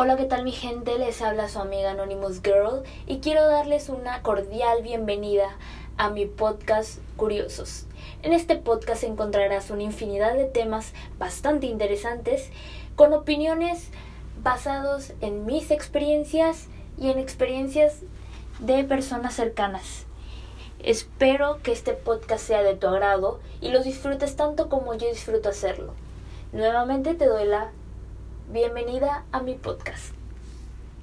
Hola, ¿qué tal mi gente? Les habla su amiga Anonymous Girl y quiero darles una cordial bienvenida a mi podcast Curiosos. En este podcast encontrarás una infinidad de temas bastante interesantes con opiniones basados en mis experiencias y en experiencias de personas cercanas. Espero que este podcast sea de tu agrado y lo disfrutes tanto como yo disfruto hacerlo. Nuevamente te doy la bienvenida a mi podcast.